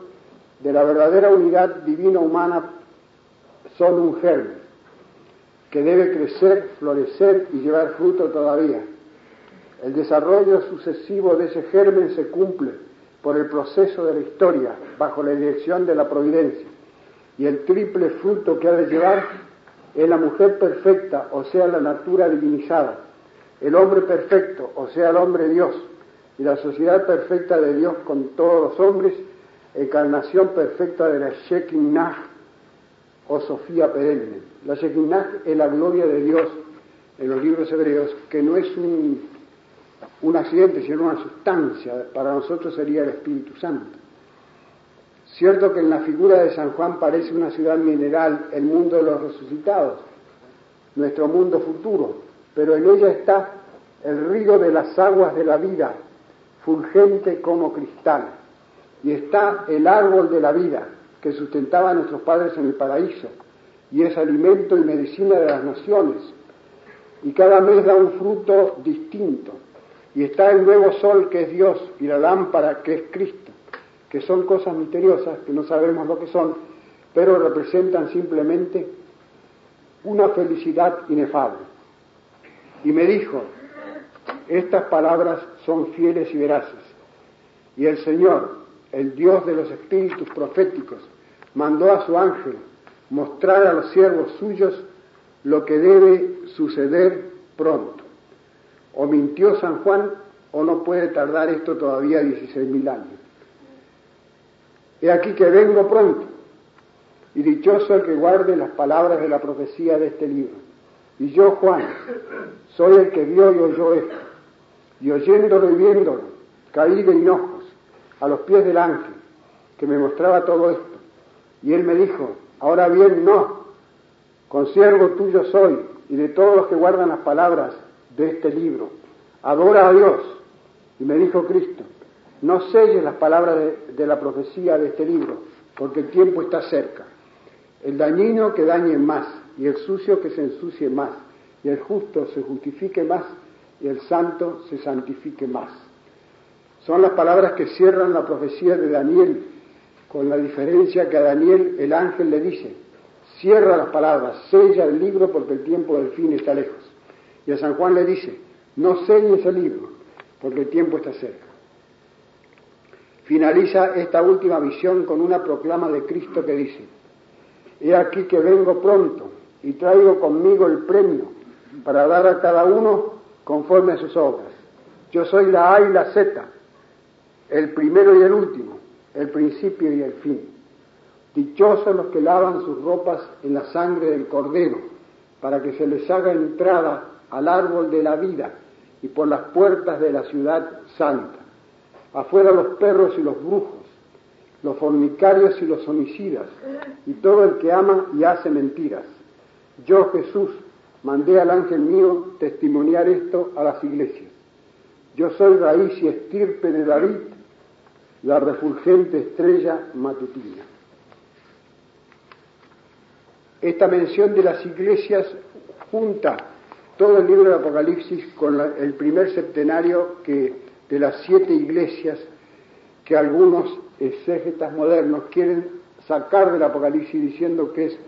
de la verdadera unidad divina-humana, son un germen que debe crecer, florecer y llevar fruto todavía. El desarrollo sucesivo de ese germen se cumple por el proceso de la historia bajo la dirección de la providencia. Y el triple fruto que ha de llevar es la mujer perfecta, o sea, la natura divinizada, el hombre perfecto, o sea, el hombre Dios, y la sociedad perfecta de Dios con todos los hombres, encarnación perfecta de la Shekinah o Sofía perenne. La Shekinah es la gloria de Dios en los libros hebreos, que no es un un accidente, sino una sustancia. Para nosotros sería el Espíritu Santo. Cierto que en la figura de San Juan parece una ciudad mineral, el mundo de los resucitados, nuestro mundo futuro, pero en ella está el río de las aguas de la vida, fulgente como cristal, y está el árbol de la vida que sustentaba a nuestros padres en el paraíso, y es alimento y medicina de las naciones, y cada mes da un fruto distinto y está el nuevo sol que es Dios y la lámpara que es Cristo, que son cosas misteriosas que no sabemos lo que son, pero representan simplemente una felicidad inefable. Y me dijo, estas palabras son fieles y veraces. Y el Señor, el Dios de los espíritus proféticos, mandó a su ángel mostrar a los siervos suyos lo que debe suceder pronto. O mintió San Juan o no puede tardar esto todavía 16.000 años. He aquí que vengo pronto, y dichoso el que guarde las palabras de la profecía de este libro. Y yo, Juan, soy el que vio y oyó esto, y oyéndolo y viéndolo, caí de hinojos a los pies del ángel que me mostraba todo esto. Y él me dijo, ahora bien, no, consiervo tuyo soy, y de todos los que guardan las palabras de este libro. Adora a Dios Y me dijo Cristo, no selles las palabras de, la profecía de este libro, porque el tiempo está cerca. El dañino que dañe más, y el sucio que se ensucie más, y el justo se justifique más, y el santo se santifique más. Son las palabras que cierran la profecía de Daniel, con la diferencia que a Daniel el ángel le dice, cierra las palabras, sella el libro porque el tiempo del fin está lejos. Y a San Juan le dice, no selles el libro porque el tiempo está cerca. Finaliza esta última visión con una proclama de Cristo que dice, He aquí que vengo pronto y traigo conmigo el premio para dar a cada uno conforme a sus obras. Yo soy la A y la Z, el primero y el último, el principio y el fin. Dichosos los que lavan sus ropas en la sangre del Cordero, para que se les haga entrada al árbol de la vida y por las puertas de la ciudad santa. Afuera los perros y los brujos, los fornicarios y los homicidas, y todo el que ama y hace mentiras. Yo, Jesús, mandé al ángel mío testimoniar esto a las iglesias. Yo soy raíz y estirpe de David, la refulgente estrella matutina. Esta mención de las iglesias junta todo el libro del Apocalipsis con el primer septenario que, de las siete iglesias que algunos exégetas modernos quieren sacar del Apocalipsis diciendo que es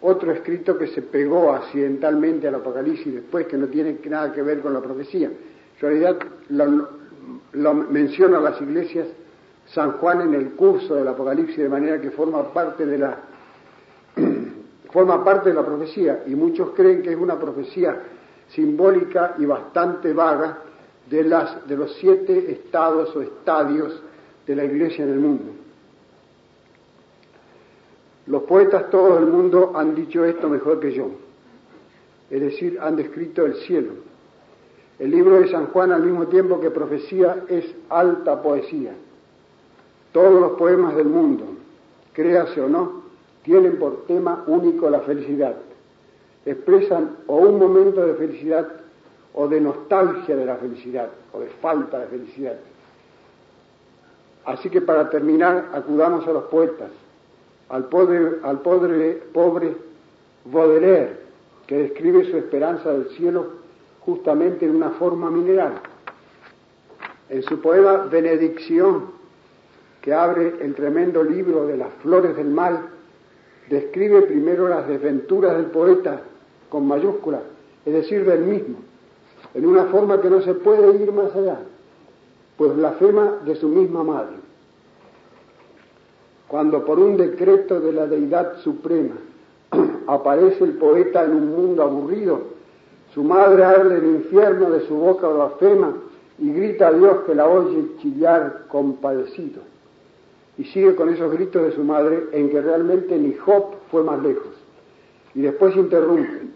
otro escrito que se pegó accidentalmente al Apocalipsis después, que no tiene nada que ver con la profecía. En realidad lo, menciona las iglesias San Juan en el curso del Apocalipsis de manera que forma parte de la forma parte de la profecía y muchos creen que es una profecía simbólica y bastante vaga de, las, de los siete estados o estadios de la iglesia en el mundo. Los poetas todos del mundo han dicho esto mejor que yo, es decir, han descrito el cielo. El libro de San Juan al mismo tiempo que profecía es alta poesía. Todos los poemas del mundo, créase o no, tienen por tema único la felicidad expresan o un momento de felicidad o de nostalgia de la felicidad o de falta de felicidad. Así que para terminar, acudamos a los poetas, al pobre, al pobre, Baudelaire, que describe su esperanza del cielo justamente en una forma mineral. En su poema Benedicción, que abre el tremendo libro de las flores del mal, describe primero las desventuras del poeta con mayúscula, es decir, del mismo, en una forma que no se puede ir más allá, pues blasfema de su misma madre. Cuando por un decreto de la deidad suprema aparece el poeta en un mundo aburrido, su madre arde el infierno de su boca blasfema y grita a Dios que la oye chillar compadecido. Y sigue con esos gritos de su madre en que realmente ni Job fue más lejos. Y después interrumpe.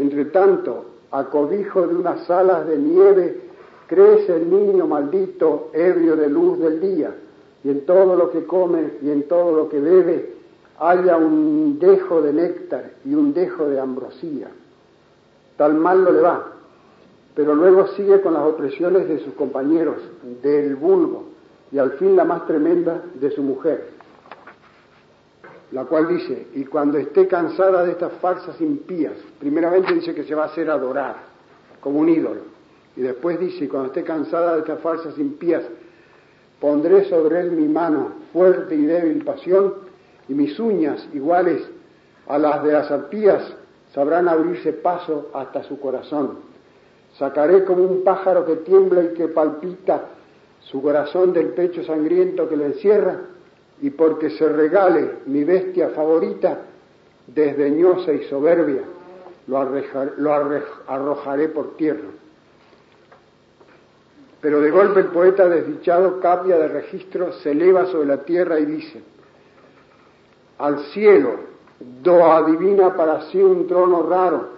Entre tanto, a cobijo de unas alas de nieve, crece el niño maldito, ebrio de luz del día, y en todo lo que come y en todo lo que bebe haya un dejo de néctar y un dejo de ambrosía. Tal mal no le va, pero luego sigue con las opresiones de sus compañeros, del vulgo, y al fin la más tremenda de su mujer la cual dice, y cuando esté cansada de estas falsas impías, primeramente dice que se va a hacer adorar como un ídolo, y después dice, y cuando esté cansada de estas falsas impías, pondré sobre él mi mano fuerte y débil pasión, y mis uñas iguales a las de las arpías sabrán abrirse paso hasta su corazón. Sacaré como un pájaro que tiembla y que palpita su corazón del pecho sangriento que le encierra, y porque se regale mi bestia favorita, desdeñosa y soberbia, lo, arrojaré por tierra. Pero de golpe el poeta desdichado cambia de registro, se eleva sobre la tierra y dice, al cielo, do adivina para sí un trono raro,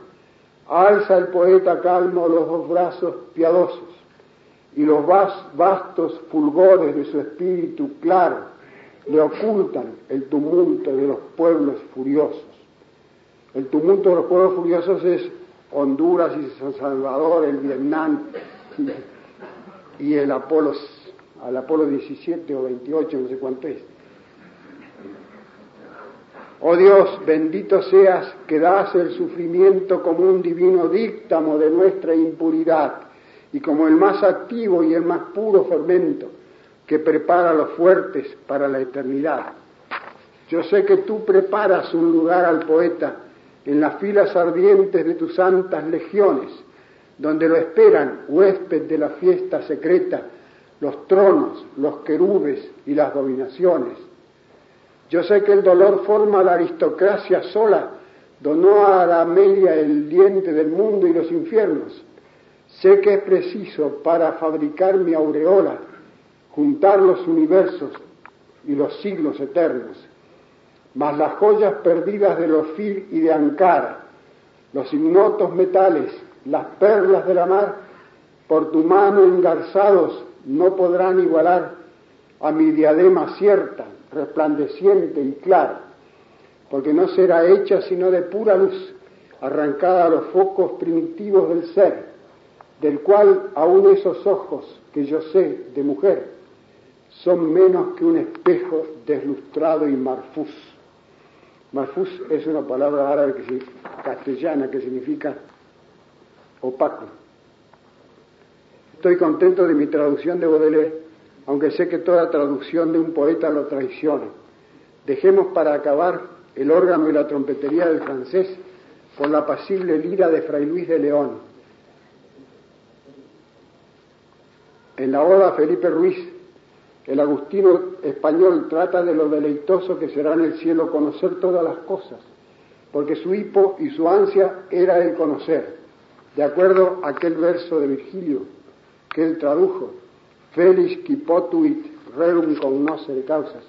alza el poeta calmo los dos brazos piadosos y los vastos fulgores de su espíritu claro le ocultan el tumulto de los pueblos furiosos. El tumulto de los pueblos furiosos es Honduras y San Salvador, el Vietnam, y el Apolo, al Apolo 17 o 28, no sé cuánto es. Oh Dios, bendito seas que das el sufrimiento como un divino díctamo de nuestra impuridad y como el más activo y el más puro fermento que prepara a los fuertes para la eternidad. Yo sé que tú preparas un lugar al poeta en las filas ardientes de tus santas legiones, donde lo esperan, huésped de la fiesta secreta, los tronos, los querubes y las dominaciones yo sé que el dolor forma la aristocracia sola, donó a la media el diente del mundo y los infiernos. Sé que es preciso para fabricar mi aureola juntar los universos y los siglos eternos, mas las joyas perdidas de Ofir y de Ankara, los ignotos metales, las perlas de la mar, por tu mano engarzados no podrán igualar a mi diadema cierta, resplandeciente y clara, porque no será hecha sino de pura luz, arrancada a los focos primitivos del ser, del cual aún esos ojos que yo sé de mujer son menos que un espejo deslustrado y marfus. Marfus es una palabra árabe castellana que significa opaco. Estoy contento de mi traducción de Baudelaire aunque sé que toda traducción de un poeta lo traiciona. Dejemos para acabar el órgano y la trompetería del francés por la pasible lira de Fray Luis de León. En la oda Felipe Ruiz, el agustino español trata de lo deleitoso que será en el cielo conocer todas las cosas, porque su hipo y su ansia era el conocer, de acuerdo a aquel verso de Virgilio que él tradujo Feliz qui potuit rerum cognoscere causas.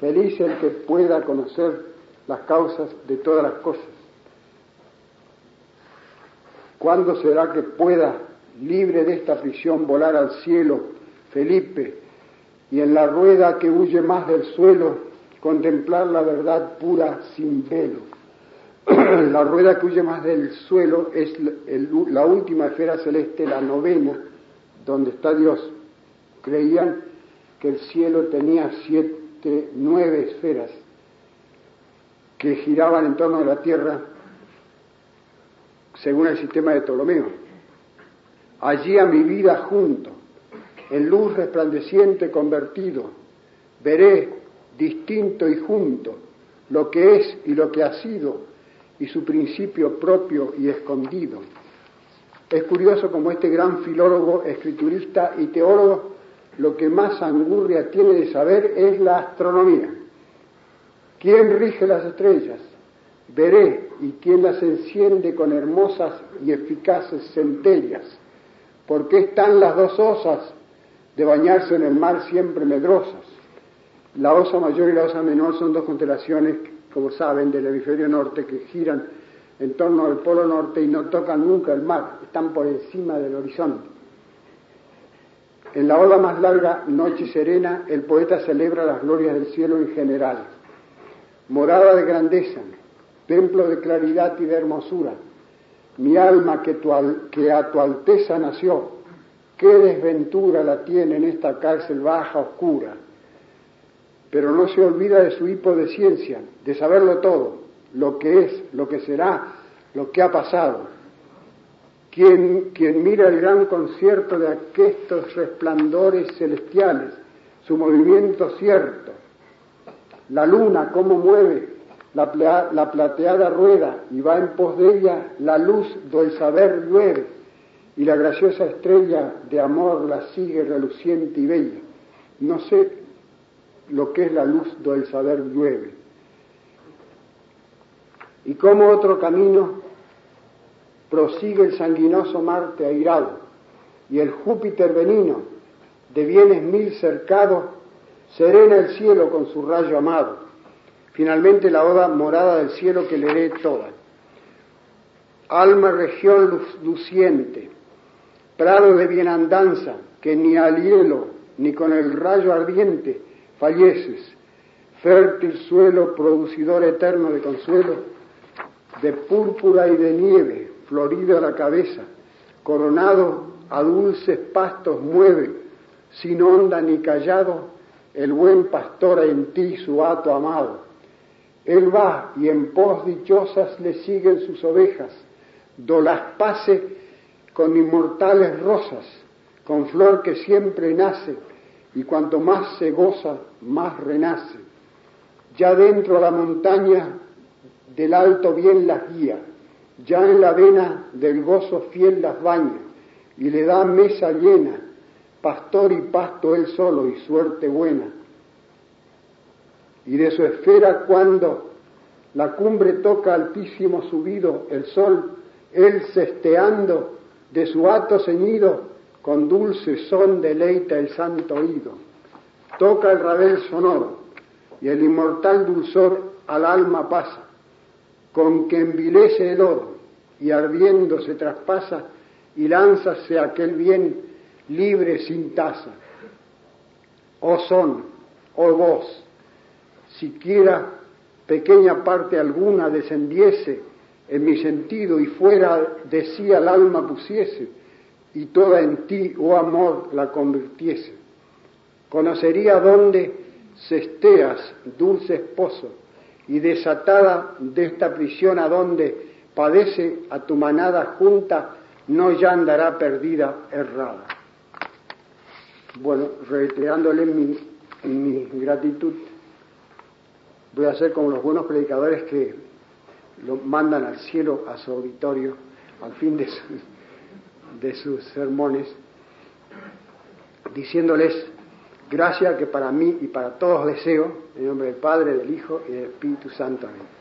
Feliz el que pueda conocer las causas de todas las cosas. ¿Cuándo será que pueda, libre de esta prisión, volar al cielo, Felipe, y en la rueda que huye más del suelo, contemplar la verdad pura sin velo? la rueda que huye más del suelo es la última esfera celeste, la novena, donde está Dios creían que el cielo tenía siete, nueve esferas que giraban en torno a la Tierra según el sistema de Ptolomeo. Allí a mi vida junto, en luz resplandeciente convertido, veré distinto y junto lo que es y lo que ha sido y su principio propio y escondido. Es curioso como este gran filólogo, escriturista y teólogo lo que más angurria tiene de saber es la astronomía. ¿Quién rige las estrellas? Veré y quién las enciende con hermosas y eficaces centellas. ¿Por qué están las dos osas de bañarse en el mar siempre medrosas? La osa mayor y la osa menor son dos constelaciones, como saben, del hemisferio norte que giran en torno al polo norte y no tocan nunca el mar, están por encima del horizonte. En la ola más larga, Noche Serena, el poeta celebra las glorias del cielo en general. Morada de grandeza, templo de claridad y de hermosura, mi alma que, que a tu alteza nació, qué desventura la tiene en esta cárcel baja, oscura. Pero no se olvida de su hipo de ciencia, de saberlo todo, lo que es, lo que será, lo que ha pasado quien, mira el gran concierto de aquestos resplandores celestiales, su movimiento cierto, la luna cómo mueve la, la, plateada rueda y va en pos de ella la luz del saber llueve y la graciosa estrella de amor la sigue reluciente y bella. No sé lo que es la luz del saber llueve. Y como otro camino prosigue el sanguinoso Marte airado, y el Júpiter benino, de bienes mil cercado, serena el cielo con su rayo amado. Finalmente la oda morada del cielo que leeré toda. Alma región luciente, prado de bienandanza, que ni al hielo ni con el rayo ardiente falleces, fértil suelo producidor eterno de consuelo, de púrpura y de nieve, florida la cabeza, coronado a dulces pastos mueve, sin onda ni callado, el buen pastor en ti su hato amado. Él va y en pos dichosas le siguen sus ovejas, do las pase con inmortales rosas, con flor que siempre nace, y cuanto más se goza, más renace. Ya dentro de la montaña del alto bien las guía, ya en la vena del gozo fiel las baña, y le da mesa llena, pastor y pasto él solo y suerte buena. Y de su esfera cuando la cumbre toca altísimo subido, el sol, él cesteando, de su hato ceñido, con dulce son deleita el santo oído. Toca el rabel sonoro, y el inmortal dulzor al alma pasa, con que envilece el oro, y ardiendo se traspasa, y lánzase aquel bien libre sin tasa. Oh son, oh vos, siquiera pequeña parte alguna descendiese en mi sentido y fuera de sí al alma pusiese, y toda en ti, oh amor, la convirtiese. Conocería dónde cesteas, dulce esposo, y desatada de esta prisión a padece a tu manada junta, no ya andará perdida, errada. Bueno, reiterándole mi, mi gratitud, voy a ser como los buenos predicadores que lo mandan al cielo, a su auditorio, al fin de, sus sermones, diciéndoles, gracias que para mí y para todos deseo, en nombre del Padre, del Hijo y del Espíritu Santo. Amén.